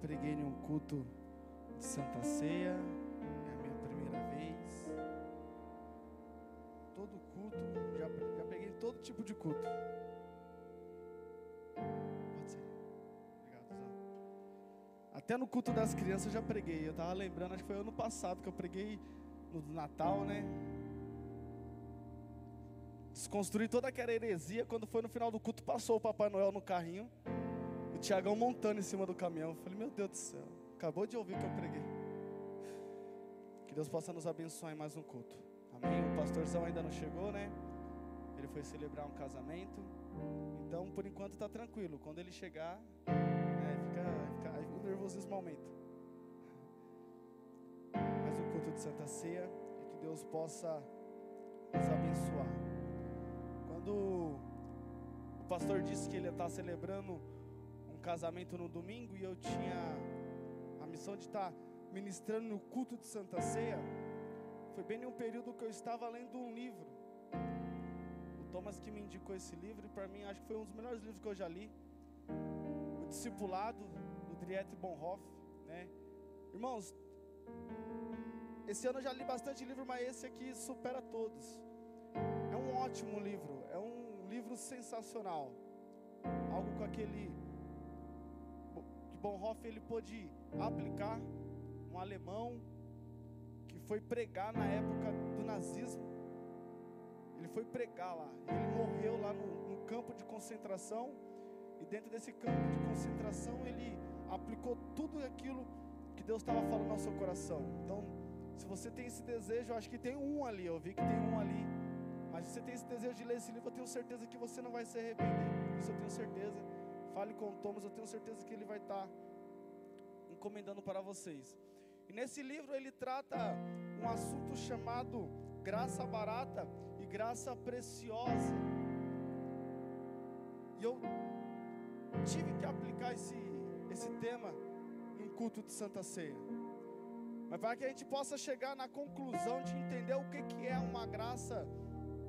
preguei em um culto de Santa Ceia, é a minha primeira vez. Todo culto, já, já preguei todo tipo de culto. Pode ser. Obrigado, Zão. Até no culto das crianças eu já preguei. Eu estava lembrando, acho que foi ano passado que eu preguei no Natal, né? Desconstruí toda aquela heresia. Quando foi no final do culto, passou o Papai Noel no carrinho. O Tiagão montando em cima do caminhão. Eu falei, meu Deus do céu, acabou de ouvir que eu preguei. Que Deus possa nos abençoar em mais um culto. Amém? O pastorzão ainda não chegou, né? Ele foi celebrar um casamento. Então, por enquanto, está tranquilo. Quando ele chegar, né, fica, fica, o nervosismo aumenta. Mais um culto de Santa Ceia. E que Deus possa nos abençoar. Quando o pastor disse que ele está celebrando um casamento no domingo e eu tinha a missão de estar ministrando no culto de Santa Ceia, foi bem em um período que eu estava lendo um livro. O Thomas que me indicou esse livro e para mim acho que foi um dos melhores livros que eu já li. O Discipulado do Dietrich Bonhoeffer, né? Irmãos, esse ano eu já li bastante livro, mas esse aqui supera todos. É um ótimo livro, é um livro sensacional. Algo com aquele que Bonhoeffer ele pôde aplicar, um alemão que foi pregar na época do nazismo. Ele foi pregar lá, ele morreu lá no, no campo de concentração, e dentro desse campo de concentração ele aplicou tudo aquilo que Deus estava falando no seu coração. Então, se você tem esse desejo, eu acho que tem um ali, eu vi que tem um ali. Mas se você tem esse desejo de ler esse livro, eu tenho certeza que você não vai se arrepender. Isso eu tenho certeza. Fale com o Thomas, eu tenho certeza que ele vai estar encomendando para vocês. E nesse livro ele trata um assunto chamado graça barata e graça preciosa. E eu tive que aplicar esse, esse tema em culto de Santa Ceia. Mas para que a gente possa chegar na conclusão de entender o que, que é uma graça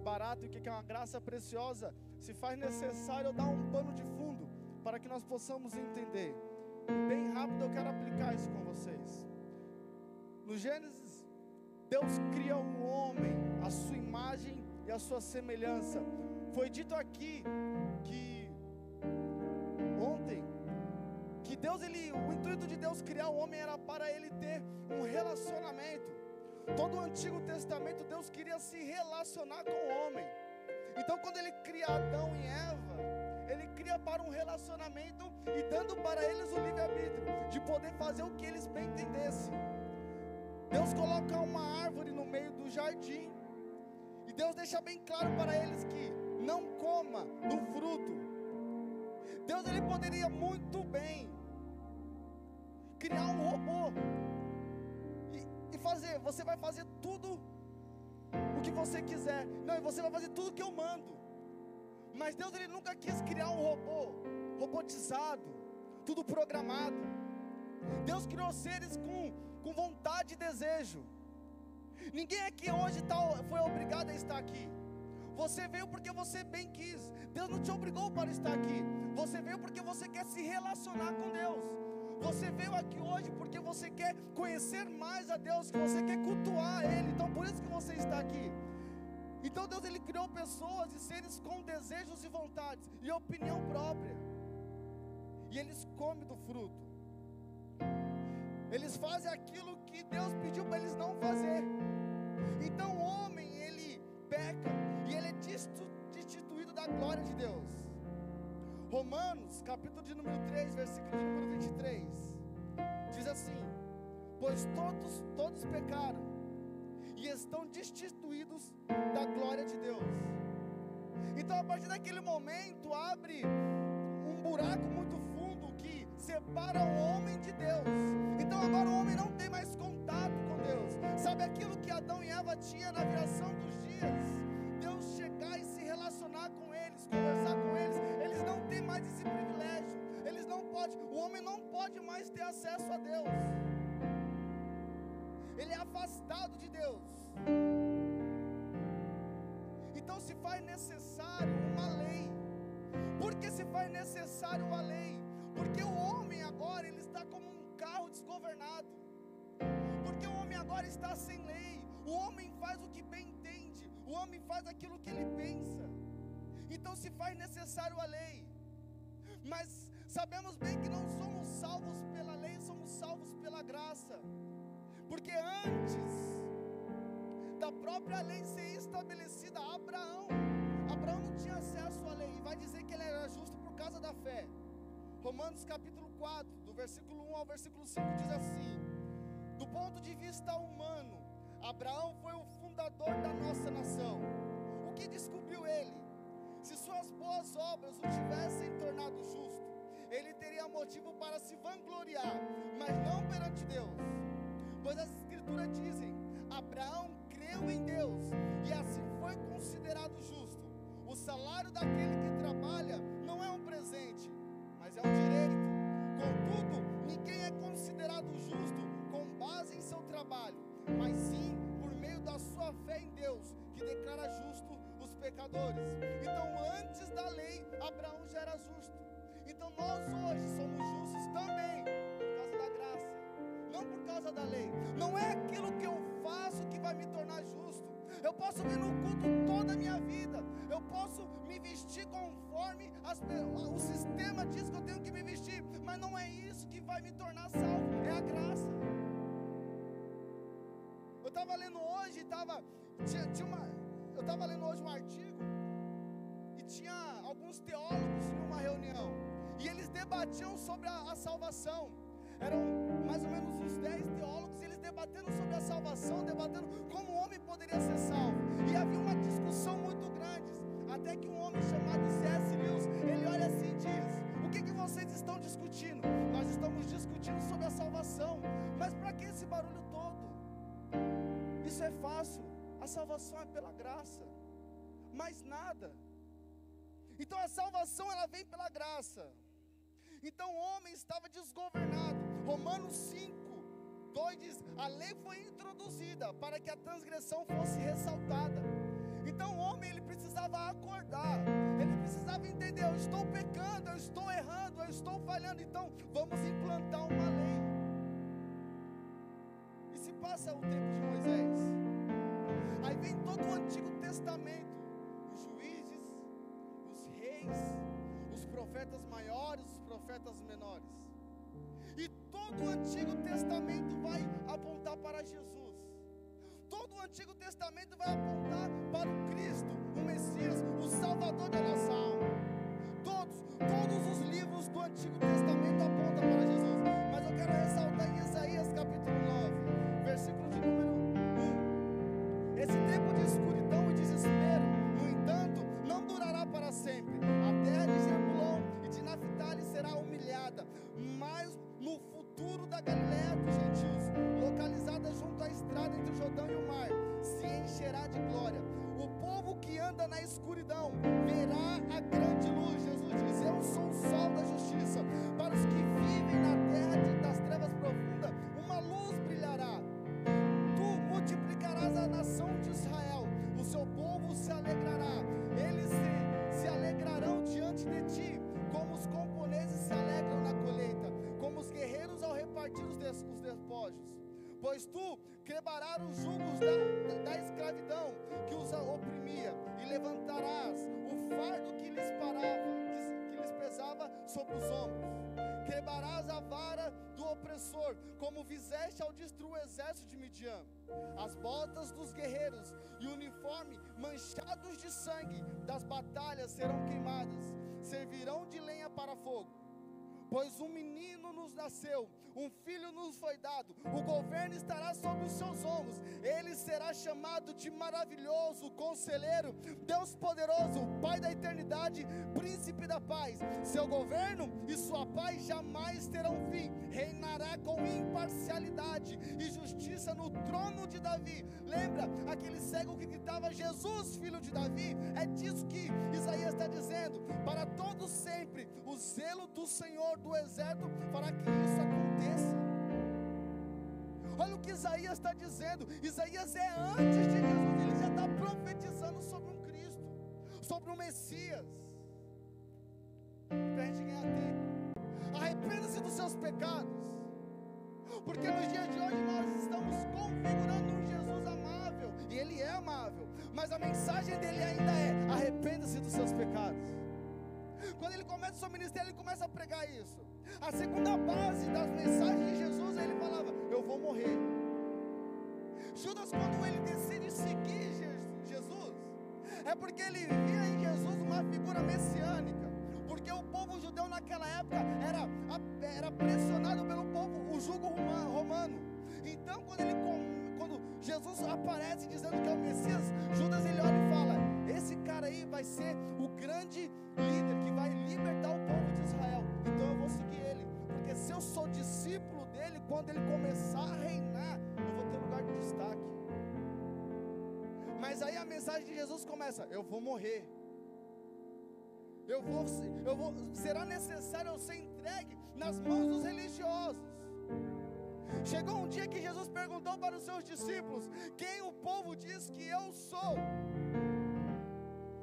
barata e o que, que é uma graça preciosa, se faz necessário eu dar um pano de fundo para que nós possamos entender. Bem rápido eu quero aplicar isso com vocês. No Gênesis, Deus cria um homem, a sua imagem e a sua semelhança. Foi dito aqui que ontem que Deus ele, o intuito de Deus criar o homem era para ele ter um relacionamento. Todo o Antigo Testamento Deus queria se relacionar com o homem. Então quando ele cria Adão e Eva, ele cria para um relacionamento e dando para eles o livre-arbítrio de poder fazer o que eles bem entendessem. Deus coloca uma árvore no meio do jardim. E Deus deixa bem claro para eles que não coma do fruto. Deus ele poderia muito bem criar um robô e, e fazer, você vai fazer tudo o que você quiser. Não, e você vai fazer tudo o que eu mando. Mas Deus ele nunca quis criar um robô robotizado, tudo programado. Deus criou seres com, com vontade e desejo. Ninguém aqui hoje tá, foi obrigado a estar aqui. Você veio porque você bem quis. Deus não te obrigou para estar aqui. Você veio porque você quer se relacionar com Deus. Você veio aqui hoje porque você quer conhecer mais a Deus, que você quer cultuar Ele. Então por isso que você está aqui. Então Deus ele criou pessoas e seres com desejos e vontades e opinião própria. E eles comem do fruto. Eles fazem aquilo que Deus pediu para eles não fazer. Então o homem ele peca e ele é destituído da glória de Deus. Romanos, capítulo de número 3, versículo de número 23, diz assim: Pois todos, todos pecaram e estão destituídos da glória de Deus. Então, a partir daquele momento, abre um buraco muito fundo que separa o homem de Deus. Então, agora o homem não tem mais contato com Deus. Sabe aquilo que Adão e Eva tinham na viração dos dias? Deus chegar e se relacionar com eles, conversar com eles. Eles não têm mais esse privilégio. Eles não podem, o homem não pode mais ter acesso a Deus. Ele é afastado de Deus. Então se faz necessário uma lei. Por que se faz necessário uma lei? Porque o homem agora ele está como um carro desgovernado. Porque o homem agora está sem lei. O homem faz o que bem entende. O homem faz aquilo que ele pensa. Então se faz necessário a lei. Mas sabemos bem que não somos salvos pela lei, somos salvos pela graça. Porque antes da própria lei ser estabelecida, Abraão, Abraão não tinha acesso à lei. E vai dizer que ele era justo por causa da fé. Romanos capítulo 4, do versículo 1 ao versículo 5 diz assim: Do ponto de vista humano, Abraão foi o fundador da nossa nação. O que descobriu ele? Se suas boas obras o tivessem tornado justo, ele teria motivo para se vangloriar, mas não perante Deus. Pois as escrituras dizem: Abraão creu em Deus e assim foi considerado justo. O salário daquele que trabalha não é um presente, mas é um direito. Contudo, ninguém é considerado justo com base em seu trabalho, mas sim por meio da sua fé em Deus, que declara justo os pecadores. Então, antes da lei, Abraão já era justo. Então, nós hoje somos justos posso vir no culto toda a minha vida. Eu posso me vestir conforme as, o sistema diz que eu tenho que me vestir. Mas não é isso que vai me tornar salvo. É a graça. Eu estava lendo hoje, tava, tinha, tinha uma, eu estava lendo hoje um artigo e tinha alguns teólogos em uma reunião e eles debatiam sobre a, a salvação. Eram mais ou menos uns 10 teólogos, e eles debatendo sobre a salvação, debatendo como o homem poderia ser salvo. E havia uma discussão muito grande, até que um homem chamado C.S. Lewis, ele olha assim e diz: O que, que vocês estão discutindo? Nós estamos discutindo sobre a salvação, mas para que esse barulho todo? Isso é fácil, a salvação é pela graça, mais nada. Então a salvação ela vem pela graça. Então o homem estava desgovernado. Romanos 5, 2 diz: a lei foi introduzida para que a transgressão fosse ressaltada. Então o homem ele precisava acordar, ele precisava entender: eu estou pecando, eu estou errando, eu estou falhando. Então vamos implantar uma lei. E se passa o tempo de Moisés, aí vem todo o Antigo Testamento, os juízes, os reis, os profetas maiores, os profetas menores. E todo o Antigo Testamento vai apontar para Jesus. Todo o Antigo Testamento vai apontar para o Cristo, o Messias, o Salvador da nossa alma. Todos, todos os livros do Antigo Testamento apontam para Jesus. Mas eu quero ressaltar em Isaías capítulo 9, versículo de número 1. Esse tempo de escuridão e desespero, no entanto, não durará para sempre. Mas no futuro da Galiléia dos gentios, localizada junto à estrada entre o Jordão e o mar, se encherá de glória. O povo que anda na escuridão verá a grande luz. Jesus diz: Eu sou o sol da justiça. Para os que vivem na terra de, das trevas profundas, uma luz brilhará. Tu multiplicarás a nação de Israel, o seu povo se alegrará. Pois tu quebrarás os julgos da, da, da escravidão que os oprimia, e levantarás o fardo que lhes parava, que, que lhes pesava sobre os ombros. Quebrarás a vara do opressor, como fizeste ao destruir o exército de Midian. As botas dos guerreiros e o uniforme manchados de sangue das batalhas serão queimadas, servirão de lenha para fogo. Pois um menino nos nasceu, um filho nos foi dado, o governo estará sobre os seus ombros, ele será chamado de maravilhoso, conselheiro, Deus poderoso, Pai da eternidade, príncipe da paz. Seu governo e sua paz jamais terão fim, reinará com imparcialidade e justiça no trono de Davi. Lembra aquele cego que gritava: Jesus, filho de Davi? É disso que Isaías está dizendo, para todos sempre, o zelo do Senhor do exército fará que isso aconteça. Olha o que Isaías está dizendo. Isaías é antes de Jesus, ele já está profetizando sobre um Cristo, sobre um Messias. Para a ganhar tempo. Arrependa-se dos seus pecados. Porque nos dias de hoje nós estamos configurando um Jesus amável, e ele é amável, mas a mensagem dele ainda é: arrependa-se dos seus pecados. Quando ele começa o seu ministério, ele começa a pregar isso. A segunda base das mensagens de Jesus, ele falava: Eu vou morrer. Judas, quando ele decide seguir Jesus, é porque ele via em Jesus uma figura messiânica. Porque o povo judeu naquela época era, era pressionado pelo povo, o jugo romano. Então, quando, ele, quando Jesus aparece dizendo que é o Messias, Judas ele olha e fala: Esse cara aí vai ser o grande líder que vai libertar o povo de Israel. Então eu vou seguir ele. Porque se eu sou discípulo dele, quando ele começar a reinar, eu vou ter lugar de destaque. Mas aí a mensagem de Jesus começa: Eu vou morrer. Eu vou, eu vou, será necessário eu ser entregue nas mãos dos religiosos. Chegou um dia que Jesus perguntou para os seus discípulos: Quem o povo diz que eu sou?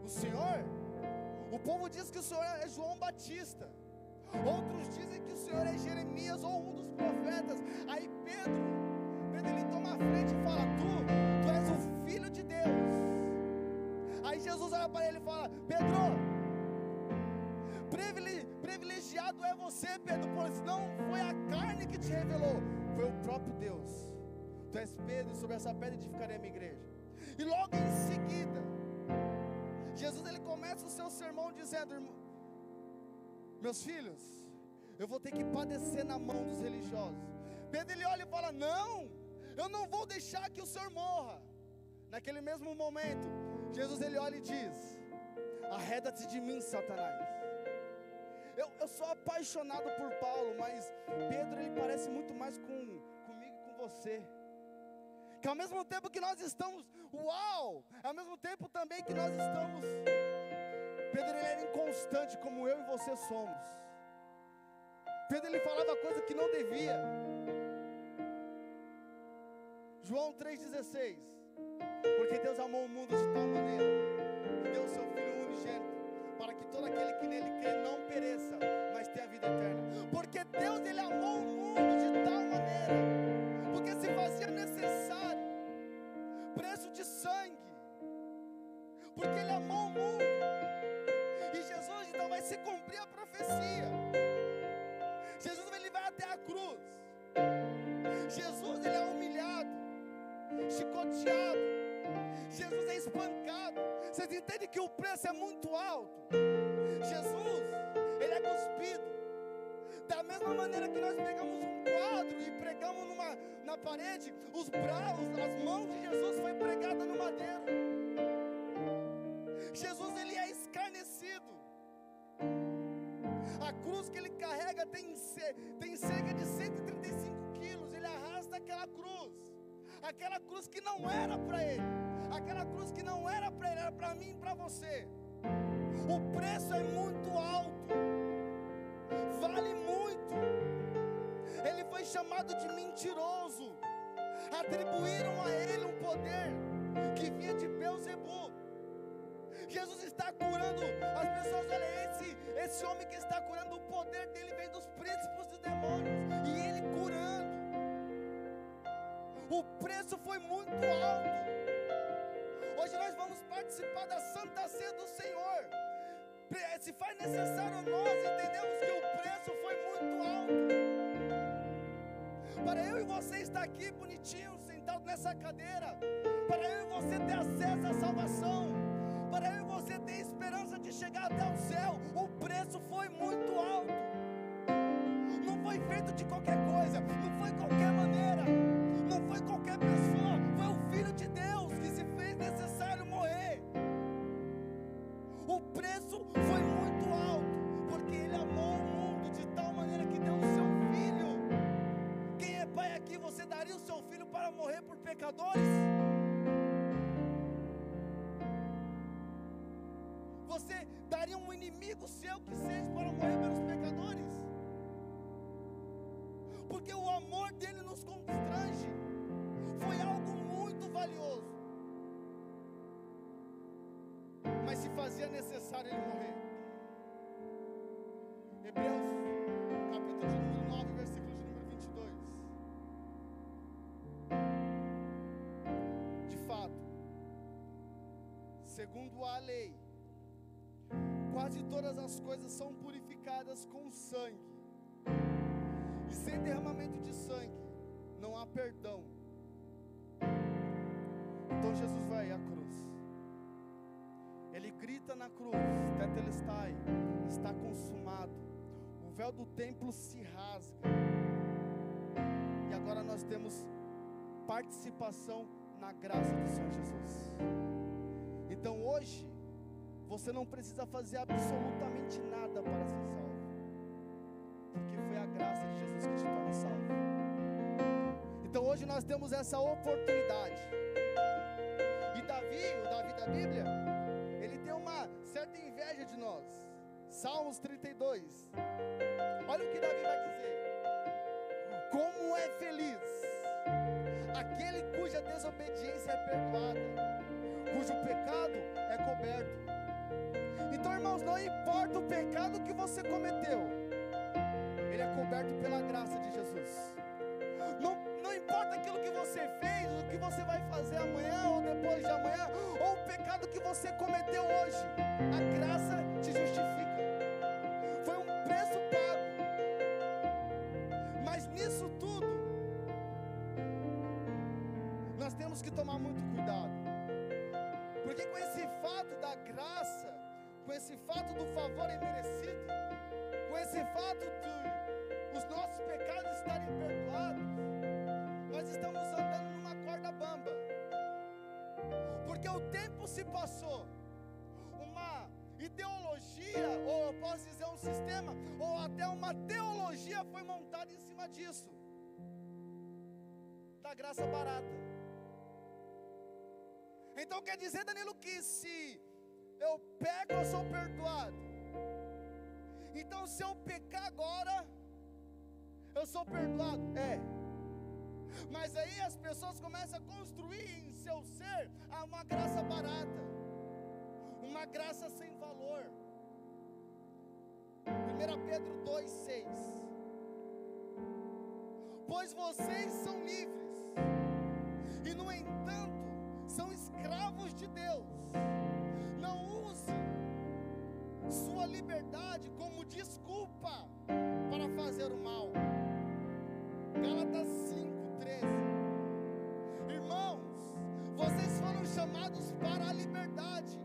O Senhor? O povo diz que o Senhor é João Batista. Outros dizem que o Senhor é Jeremias ou um dos profetas. Aí Pedro, Pedro ele toma a frente e fala: Tu, tu és o filho de Deus. Aí Jesus olha para ele e fala: Pedro, privilegiado é você, Pedro, pois não foi a carne que te revelou, foi o próprio Deus. Tu és Pedro, sobre essa pedra edificarei a minha igreja. E logo em seguida, Jesus ele começa o seu sermão dizendo: Meus filhos, eu vou ter que padecer na mão dos religiosos. Pedro ele olha e fala: Não, eu não vou deixar que o Senhor morra. Naquele mesmo momento, Jesus ele olha e diz: Arreda-te de mim, Satanás. Eu, eu sou apaixonado por Paulo, mas Pedro ele parece muito mais com, comigo e com você. Que ao mesmo tempo que nós estamos, uau, ao mesmo tempo também que nós estamos, Pedro ele era inconstante como eu e você somos. Pedro ele falava coisa que não devia. João 3,16 Porque Deus amou o mundo de tal maneira preço é muito alto. Jesus, ele é cuspido. Da mesma maneira que nós pegamos um quadro e pregamos numa, na parede, os braços, as mãos de Jesus foi pregada no madeiro. Jesus ele é escarnecido. A cruz que ele carrega tem, tem cerca de 135 quilos. Ele arrasta aquela cruz. Aquela cruz que não era para ele. Aquela cruz que não era para ele, era para mim e para você. O preço é muito alto. Vale muito. Ele foi chamado de mentiroso. Atribuíram a ele um poder que vinha de Beuzebu. Jesus está curando as pessoas. Olha, esse, esse homem que está curando, o poder dele vem dos príncipes dos demônios. E ele curando. O preço foi muito alto. Participar da Santa Ceia do Senhor. Se faz necessário nós entendemos que o preço foi muito alto. Para eu e você estar aqui bonitinho, sentado nessa cadeira, para eu e você ter acesso à salvação, para eu e você ter esperança de chegar até o céu, o preço foi muito alto. Não foi feito de qualquer coisa, não foi qualquer maneira, não foi qualquer pessoa, foi o Filho de Deus que se fez necessário preço foi muito alto, porque Ele amou o mundo de tal maneira que deu o seu filho. Quem é pai aqui, você daria o seu filho para morrer por pecadores? fazia necessário ele morrer. Hebreus, capítulo de número 9, versículo de número 22. De fato, segundo a lei, quase todas as coisas são purificadas com sangue. E sem derramamento de sangue, não há perdão. Então Jesus vai à cruz. Grita na cruz, Tetelestai, está consumado. O véu do templo se rasga. E agora nós temos participação na graça do Senhor Jesus. Então hoje, você não precisa fazer absolutamente nada para ser salvo, porque foi a graça de Jesus que te torna salvo. Então hoje nós temos essa oportunidade. E Davi, o Davi da Bíblia, Salmos 32. Olha o que Davi vai dizer. Como é feliz aquele cuja desobediência é perdoada, cujo pecado é coberto. Então, irmãos, não importa o pecado que você cometeu, ele é coberto pela graça de Jesus. Não, não importa aquilo que você fez, o que você vai fazer amanhã ou depois de amanhã, ou o pecado que você cometeu hoje, a graça te justifica. Graça barata. Então quer dizer, Danilo, que se eu pego, eu sou perdoado. Então se eu pecar agora, eu sou perdoado. É. Mas aí as pessoas começam a construir em seu ser uma graça barata, uma graça sem valor. 1 Pedro 2,6 Pois vocês são livres, e no entanto são escravos de Deus. Não use sua liberdade como desculpa para fazer o mal. Gálatas 5:13. Irmãos, vocês foram chamados para a liberdade,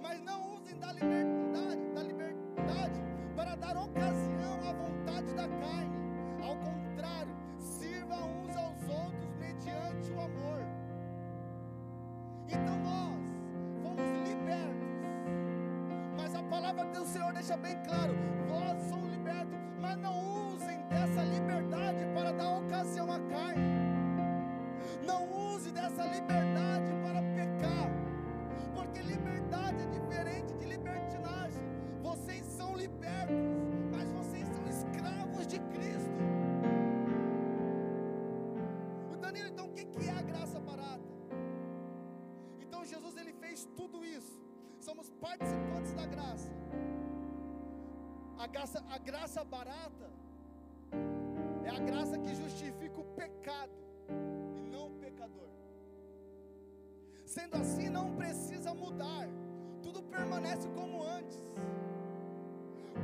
mas não usem da liberdade, da liberdade para dar ocasião deixa bem claro: vós somos libertos, mas não usem dessa liberdade para dar ocasião à carne. Não use dessa liberdade para pecar, porque liberdade é diferente de libertinagem. Vocês são libertos, mas vocês são escravos de Cristo. O Danilo, então o que é a graça barata? Então Jesus ele fez tudo isso. Somos participantes da graça. A graça, a graça barata é a graça que justifica o pecado e não o pecador. Sendo assim, não precisa mudar. Tudo permanece como antes.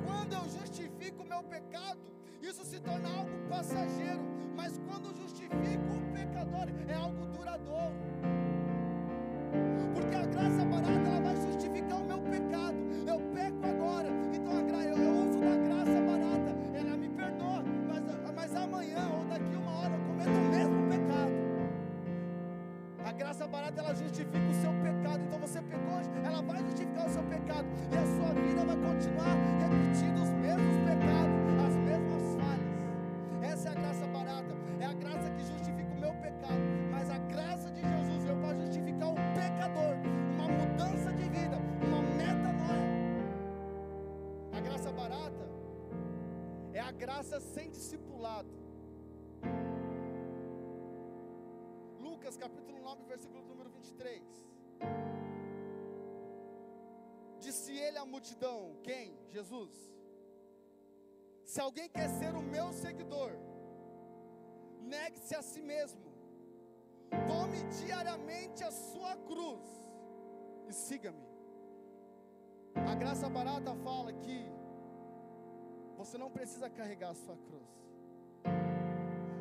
Quando eu justifico o meu pecado, isso se torna algo passageiro. Mas quando justifico o pecador, é algo duradouro. Porque a graça barata graça sem discipulado. Lucas capítulo 9, versículo número 23. Disse ele à multidão: Quem? Jesus. Se alguém quer ser o meu seguidor, negue-se a si mesmo, tome diariamente a sua cruz e siga-me. A graça barata fala que você não precisa carregar a sua cruz.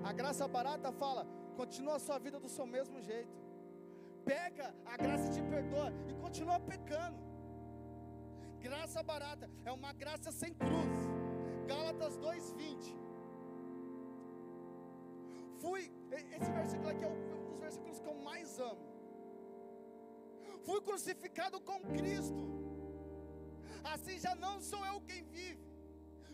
A graça barata fala: continua a sua vida do seu mesmo jeito. Peca, a graça te perdoa e continua pecando. Graça barata é uma graça sem cruz. Gálatas 2:20. Fui, esse versículo aqui é um dos versículos que eu mais amo. Fui crucificado com Cristo. Assim já não sou eu quem vive,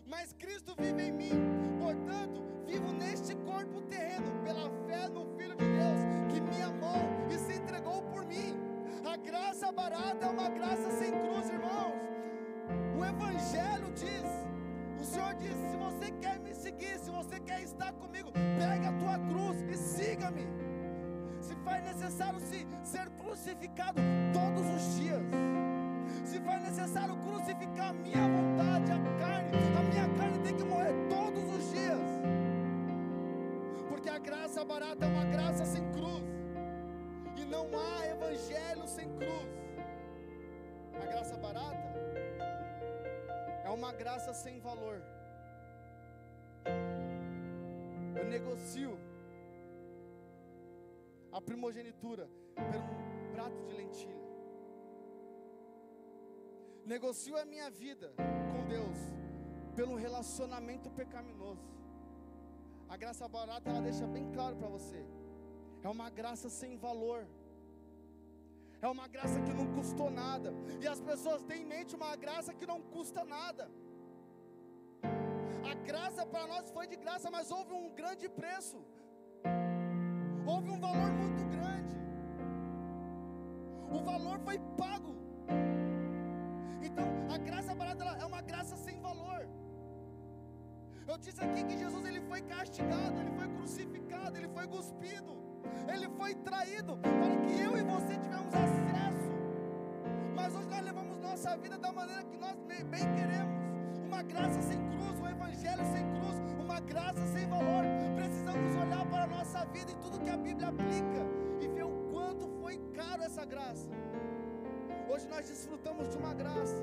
mas Cristo vive em mim. Portanto, vivo neste corpo terreno pela fé no Filho de Deus que me amou e se entregou por mim. A graça barata é uma graça sem cruz, irmãos. O Evangelho diz: o Senhor diz: se você quer me seguir, se você quer estar comigo, pegue a tua cruz e siga-me. Se faz necessário se ser crucificado todos graça sem valor. Eu negocio a primogenitura por um prato de lentilha. Negocio a minha vida com Deus pelo relacionamento pecaminoso. A graça barata ela deixa bem claro para você. É uma graça sem valor. É uma graça que não custou nada. E as pessoas têm em mente uma graça que não custa nada. A graça para nós foi de graça, mas houve um grande preço. Houve um valor muito grande. O valor foi pago. Então, a graça barata é uma graça sem valor. Eu disse aqui que Jesus ele foi castigado, ele foi crucificado, ele foi cuspido. Ele foi traído para que eu e você tivemos acesso. Mas hoje nós levamos nossa vida da maneira que nós bem queremos. Uma graça sem evangelho sem cruz, uma graça sem valor. Precisamos olhar para a nossa vida e tudo que a Bíblia aplica e ver o quanto foi caro essa graça. Hoje nós desfrutamos de uma graça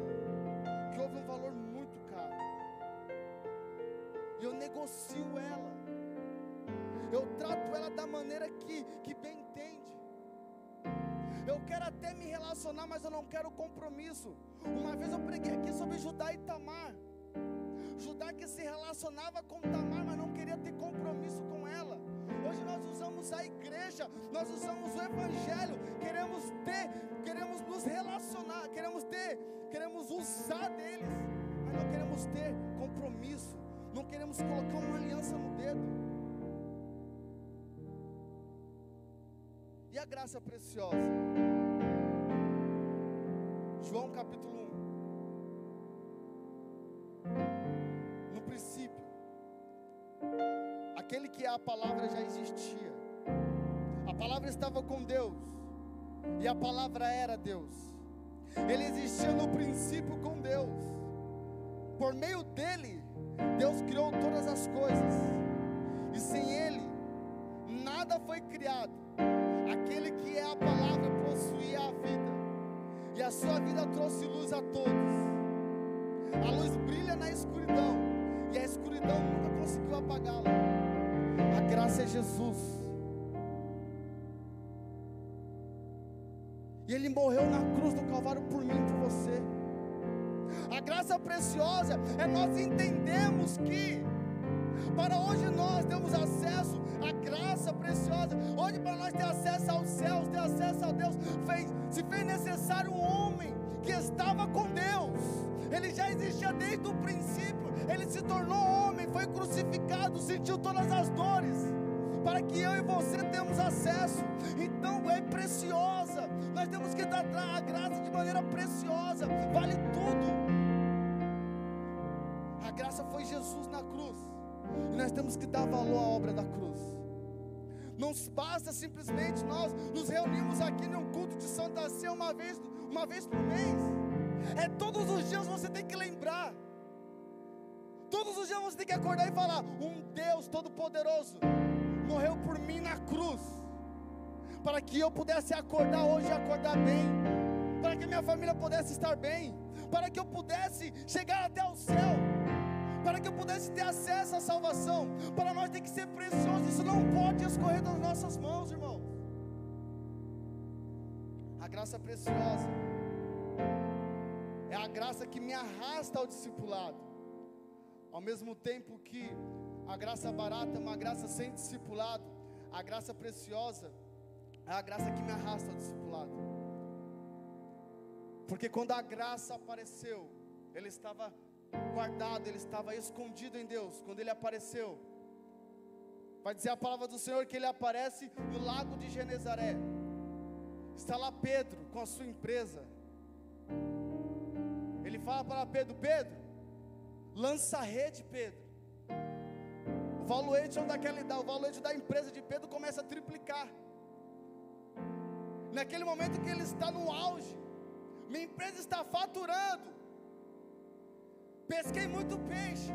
que houve um valor muito caro. E eu negocio ela eu trato ela da maneira que, que bem entende. Eu quero até me relacionar, mas eu não quero compromisso. Uma vez eu preguei aqui sobre Judá e Tamar. Judá que se relacionava com Tamar, mas não queria ter compromisso com ela. Hoje nós usamos a igreja, nós usamos o evangelho, queremos ter, queremos nos relacionar, queremos ter, queremos usar deles, mas não queremos ter compromisso, não queremos colocar uma aliança no dedo. E a graça preciosa? João capítulo 1. Aquele que é a palavra já existia. A palavra estava com Deus. E a palavra era Deus. Ele existia no princípio com Deus. Por meio dele, Deus criou todas as coisas. E sem ele, nada foi criado Aquele que é a palavra possuía a vida, e a sua vida trouxe luz a todos. A luz brilha na escuridão, e a escuridão nunca conseguiu apagá-la. A graça é Jesus. E Ele morreu na cruz do Calvário por mim e por você. A graça preciosa é nós entendemos que para hoje nós temos acesso à graça preciosa. Hoje para nós ter acesso aos céus, ter acesso a Deus, fez, se fez necessário um homem que estava com Deus. Ele já existia desde o princípio. Ele se tornou homem, foi crucificado, sentiu todas as dores para que eu e você temos acesso. Então é preciosa. Nós temos que dar a graça de maneira preciosa. Vale tudo. A graça foi Jesus na cruz. E nós temos que dar valor à obra da cruz. Não basta simplesmente nós nos reunimos aqui num culto de Santa Ceia uma vez, uma vez por mês. É todos os dias você tem que lembrar. Todos os dias você tem que acordar e falar: Um Deus Todo-Poderoso morreu por mim na cruz, para que eu pudesse acordar hoje e acordar bem, para que minha família pudesse estar bem, para que eu pudesse chegar até o céu, para que eu pudesse ter acesso à salvação. Para nós tem que ser precioso, isso não pode escorrer das nossas mãos, irmãos. A graça preciosa é a graça que me arrasta ao discipulado, ao mesmo tempo que a graça barata é uma graça sem discipulado, a graça preciosa é a graça que me arrasta ao discipulado. Porque quando a graça apareceu, ele estava guardado, ele estava escondido em Deus. Quando ele apareceu, vai dizer a palavra do Senhor que ele aparece no lago de Genezaré. Está lá Pedro com a sua empresa. Ele fala para Pedro: Pedro, lança a rede, Pedro. O valuation daquela, o valuation da empresa de Pedro começa a triplicar. Naquele momento que ele está no auge, minha empresa está faturando. Pesquei muito peixe.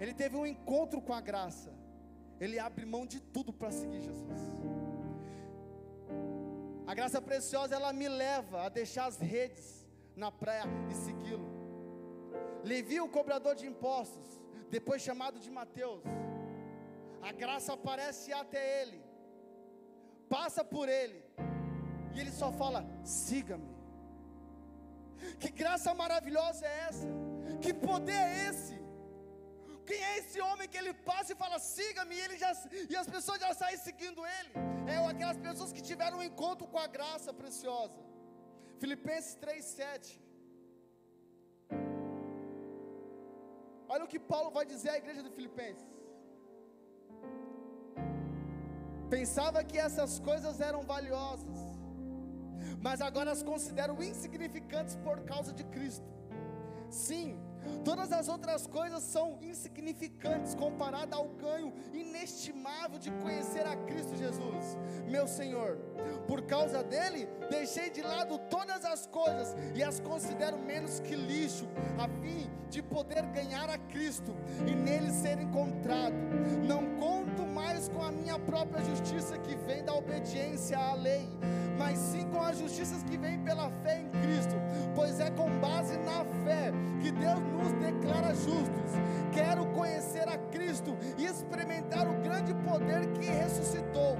Ele teve um encontro com a graça. Ele abre mão de tudo para seguir Jesus. A graça preciosa ela me leva a deixar as redes na praia e segui-lo. Levi, o cobrador de impostos, depois chamado de Mateus, a graça aparece até ele, passa por ele, e ele só fala: siga-me. Que graça maravilhosa é essa? Que poder é esse? Quem é esse homem que ele passa e fala, siga-me, e, ele já, e as pessoas já saem seguindo ele? É aquelas pessoas que tiveram um encontro com a graça preciosa. Filipenses 3,7. Olha o que Paulo vai dizer à igreja de Filipenses. Pensava que essas coisas eram valiosas, mas agora as considero insignificantes por causa de Cristo. Sim, Todas as outras coisas são insignificantes comparada ao ganho inestimável de conhecer a Cristo Jesus, meu Senhor. Por causa dele, deixei de lado todas as coisas e as considero menos que lixo, a fim de poder ganhar a Cristo e nele ser encontrado. Não conto mais com a minha própria justiça que vem da obediência à lei, mas sim com as justiças que vêm pela fé em Cristo, pois é com base na fé que Deus nos declara justos. Quero conhecer a Cristo e experimentar o grande poder que ressuscitou.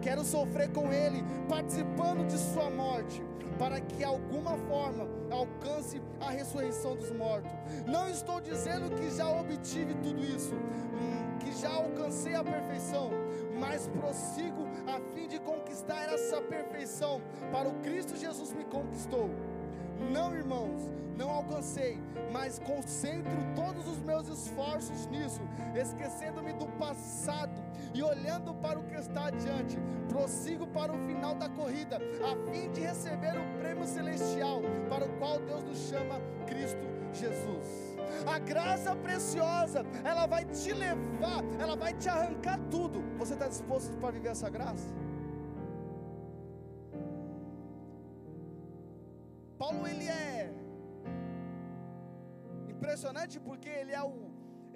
Quero sofrer com Ele, participando de Sua morte, para que alguma forma alcance a ressurreição dos mortos. Não estou dizendo que já obtive tudo isso, hum, que já alcancei a perfeição, mas prossigo a fim de conquistar essa perfeição para o Cristo Jesus me conquistou. Não, irmãos, não alcancei, mas concentro todos os meus esforços nisso, esquecendo-me do passado e olhando para o que está adiante. Prossigo para o final da corrida, a fim de receber o prêmio celestial para o qual Deus nos chama Cristo Jesus. A graça preciosa, ela vai te levar, ela vai te arrancar tudo. Você está disposto para viver essa graça? Paulo ele é impressionante porque ele é o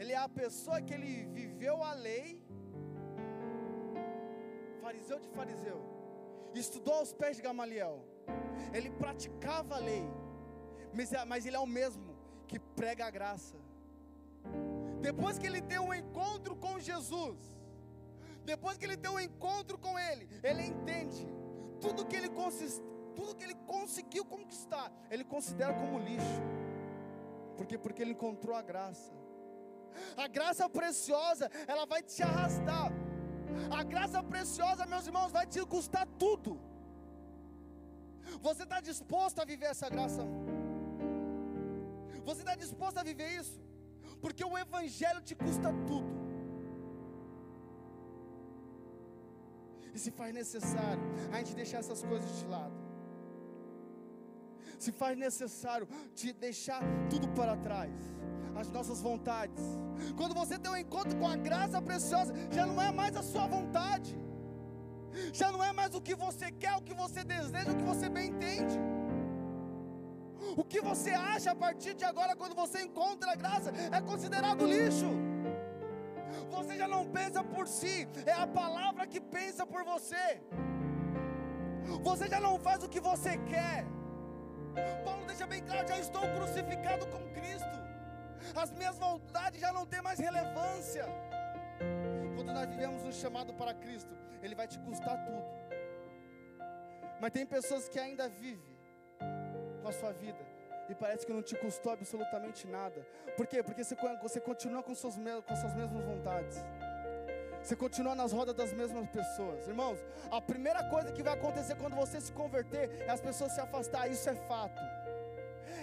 ele é a pessoa que ele viveu a lei, fariseu de fariseu, estudou aos pés de Gamaliel, ele praticava a lei, mas, é, mas ele é o mesmo que prega a graça. Depois que ele tem um encontro com Jesus, depois que ele tem um encontro com Ele, ele entende tudo que ele consiste, tudo que ele conseguiu conquistar, ele considera como lixo. Porque porque ele encontrou a graça. A graça preciosa, ela vai te arrastar. A graça preciosa, meus irmãos, vai te custar tudo. Você está disposto a viver essa graça? Você está disposto a viver isso? Porque o Evangelho te custa tudo. E se faz necessário a gente deixar essas coisas de lado se faz necessário te deixar tudo para trás, as nossas vontades. Quando você tem um encontro com a graça preciosa, já não é mais a sua vontade, já não é mais o que você quer, o que você deseja, o que você bem entende. O que você acha a partir de agora, quando você encontra a graça, é considerado lixo. Você já não pensa por si, é a palavra que pensa por você. Você já não faz o que você quer. Paulo deixa bem claro: já estou crucificado com Cristo. As minhas vontades já não têm mais relevância. Quando nós vivemos um chamado para Cristo, Ele vai te custar tudo. Mas tem pessoas que ainda vivem com a sua vida e parece que não te custou absolutamente nada. Por quê? Porque você, você continua com, suas, com suas mesmas vontades. Você continua nas rodas das mesmas pessoas. Irmãos, a primeira coisa que vai acontecer quando você se converter é as pessoas se afastar. Isso é fato.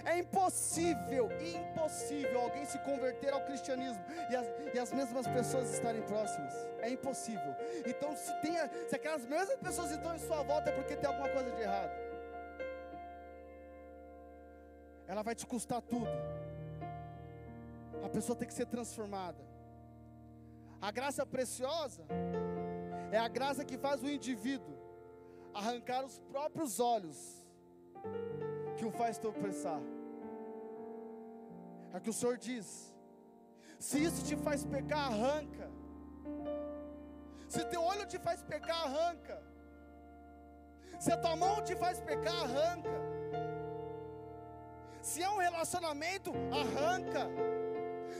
É impossível, impossível alguém se converter ao cristianismo e as, e as mesmas pessoas estarem próximas. É impossível. Então, se, tem, se aquelas mesmas pessoas estão em sua volta, é porque tem alguma coisa de errado. Ela vai te custar tudo. A pessoa tem que ser transformada. A graça preciosa é a graça que faz o indivíduo arrancar os próprios olhos que o faz tropeçar. É o que o Senhor diz. Se isso te faz pecar, arranca. Se teu olho te faz pecar, arranca. Se a tua mão te faz pecar, arranca. Se é um relacionamento, arranca.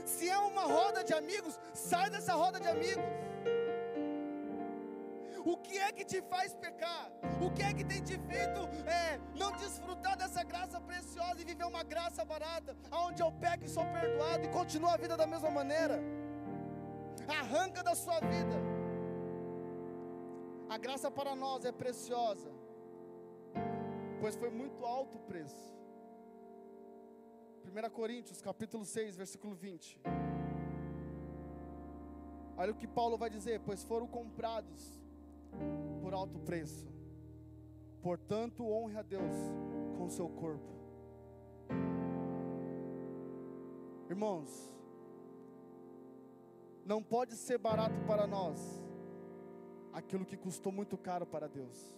Se é uma roda de amigos, sai dessa roda de amigos. O que é que te faz pecar? O que é que tem te feito é, não desfrutar dessa graça preciosa e viver uma graça barata, onde eu peco e sou perdoado e continua a vida da mesma maneira? Arranca da sua vida. A graça para nós é preciosa, pois foi muito alto o preço. 1 Coríntios capítulo 6, versículo 20. Olha o que Paulo vai dizer: pois foram comprados por alto preço, portanto, honre a Deus com o seu corpo. Irmãos, não pode ser barato para nós aquilo que custou muito caro para Deus.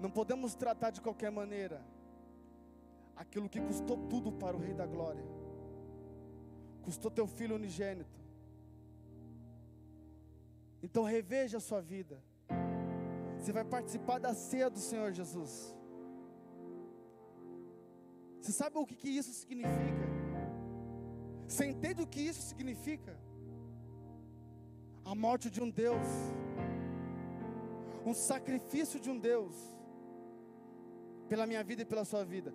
Não podemos tratar de qualquer maneira aquilo que custou tudo para o Rei da Glória, custou teu filho unigênito. Então reveja a sua vida. Você vai participar da ceia do Senhor Jesus. Você sabe o que, que isso significa? Você entende o que isso significa? A morte de um Deus, um sacrifício de um Deus, pela minha vida e pela sua vida.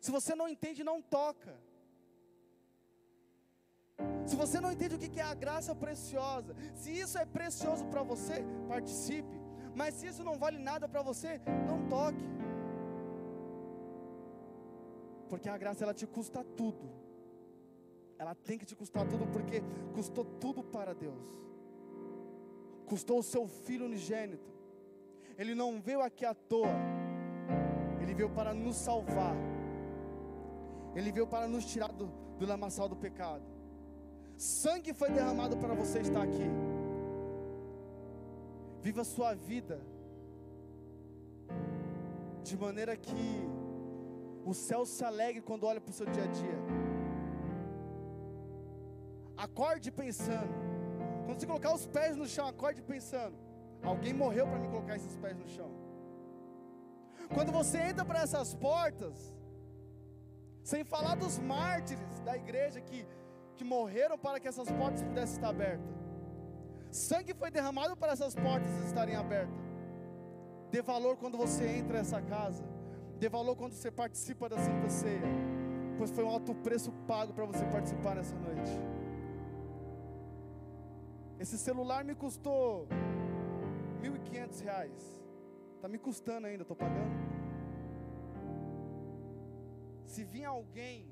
Se você não entende, não toca. Se você não entende o que é a graça preciosa, se isso é precioso para você, participe. Mas se isso não vale nada para você, não toque. Porque a graça ela te custa tudo. Ela tem que te custar tudo porque custou tudo para Deus. Custou o seu filho unigênito. Ele não veio aqui à toa. Ele veio para nos salvar. Ele veio para nos tirar do, do lamaçal do pecado. Sangue foi derramado para você estar aqui. Viva a sua vida de maneira que o céu se alegre quando olha para o seu dia a dia. Acorde pensando. Quando você colocar os pés no chão, acorde pensando. Alguém morreu para me colocar esses pés no chão. Quando você entra para essas portas, sem falar dos mártires da igreja que, que morreram para que essas portas pudessem estar abertas. Sangue foi derramado para essas portas estarem abertas. Dê valor quando você entra nessa casa. Dê valor quando você participa da Santa Ceia. Pois foi um alto preço pago para você participar nessa noite. Esse celular me custou R$ 1.500. Está me custando ainda, estou pagando. Se vir alguém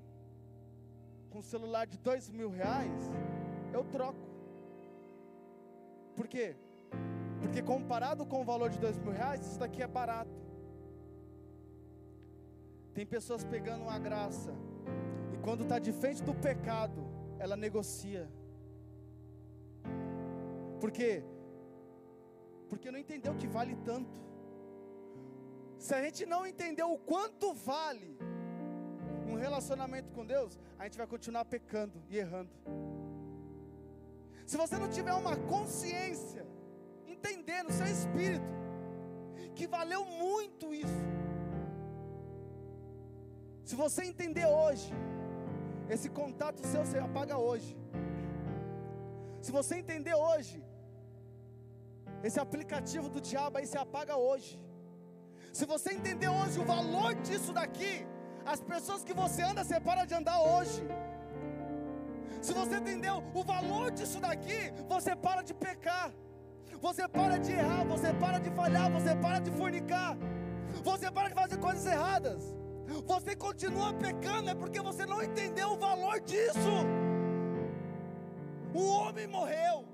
com um celular de dois mil reais, eu troco. Por quê? Porque comparado com o valor de dois mil reais, isso daqui é barato. Tem pessoas pegando uma graça e quando está de frente do pecado, ela negocia. Por quê? Porque não entendeu que vale tanto. Se a gente não entendeu o quanto vale, um relacionamento com Deus, a gente vai continuar pecando e errando. Se você não tiver uma consciência entender no seu espírito que valeu muito isso. Se você entender hoje, esse contato seu você apaga hoje. Se você entender hoje, esse aplicativo do diabo aí se apaga hoje. Se você entender hoje o valor disso daqui, as pessoas que você anda, você para de andar hoje. Se você entendeu o valor disso daqui, você para de pecar, você para de errar, você para de falhar, você para de fornicar, você para de fazer coisas erradas. Você continua pecando, é porque você não entendeu o valor disso. O homem morreu,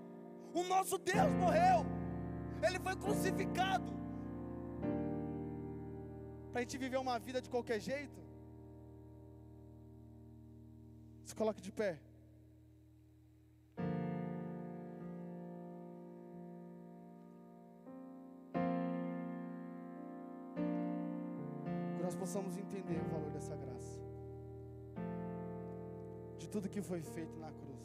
o nosso Deus morreu, ele foi crucificado. Para a gente viver uma vida de qualquer jeito, se coloque de pé. nós possamos entender o valor dessa graça, de tudo que foi feito na cruz,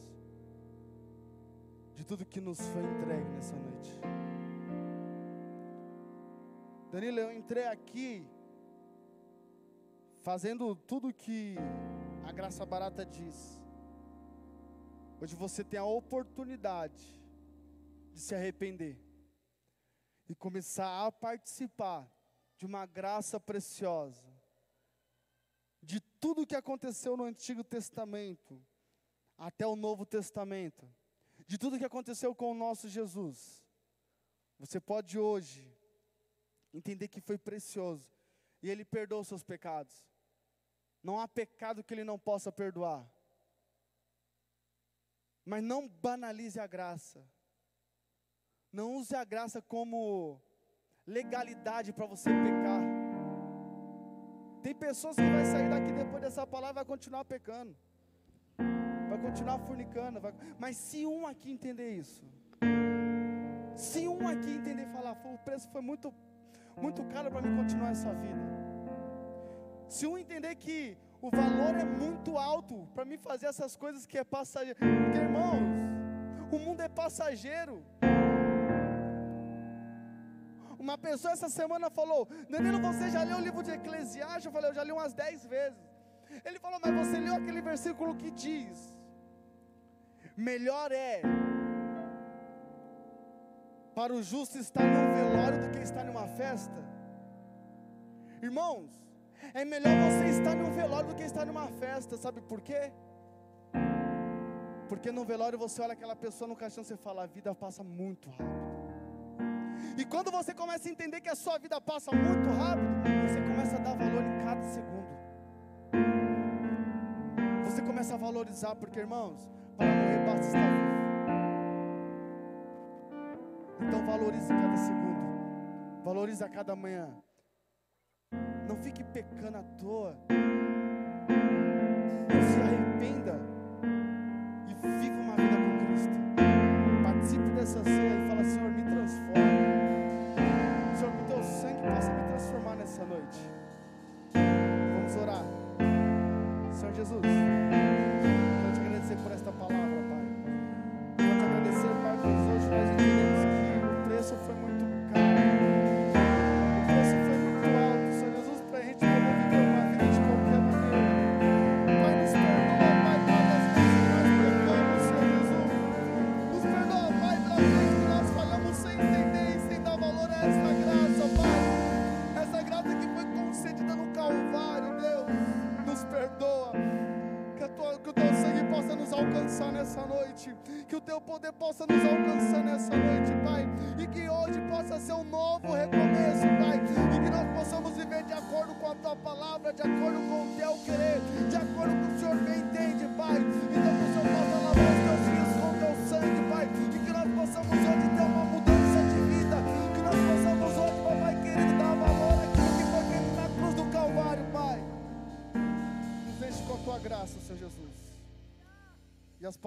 de tudo que nos foi entregue nessa noite. Danilo, eu entrei aqui fazendo tudo que a graça barata diz. Hoje você tem a oportunidade de se arrepender e começar a participar de uma graça preciosa, de tudo o que aconteceu no Antigo Testamento até o Novo Testamento, de tudo o que aconteceu com o nosso Jesus. Você pode hoje entender que foi precioso e Ele perdoou os seus pecados. Não há pecado que Ele não possa perdoar. Mas não banalize a graça. Não use a graça como legalidade para você pecar. Tem pessoas que vai sair daqui depois dessa palavra e vai continuar pecando. Vai continuar fornicando. Vai... Mas se um aqui entender isso, se um aqui entender falar, o preço foi muito, muito caro para mim continuar essa vida. Se um entender que o valor é muito alto para mim fazer essas coisas que é passageiro. Porque, irmãos, o mundo é passageiro. Uma pessoa essa semana falou: Danilo, você já leu o livro de Eclesiastes? Eu falei: Eu já li umas dez vezes. Ele falou: Mas você leu aquele versículo que diz: Melhor é para o justo estar num velório do que estar numa festa. Irmãos, é melhor você estar num velório do que estar numa festa, sabe por quê? Porque no velório você olha aquela pessoa no caixão e fala: a vida passa muito rápido. E quando você começa a entender que a sua vida passa muito rápido, você começa a dar valor em cada segundo. Você começa a valorizar, porque irmãos, para morrer basta estar vivo. Então valorize cada segundo, valorize a cada manhã. Não fique pecando à toa.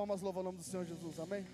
Palmas louvam o nome do Senhor Jesus. Amém?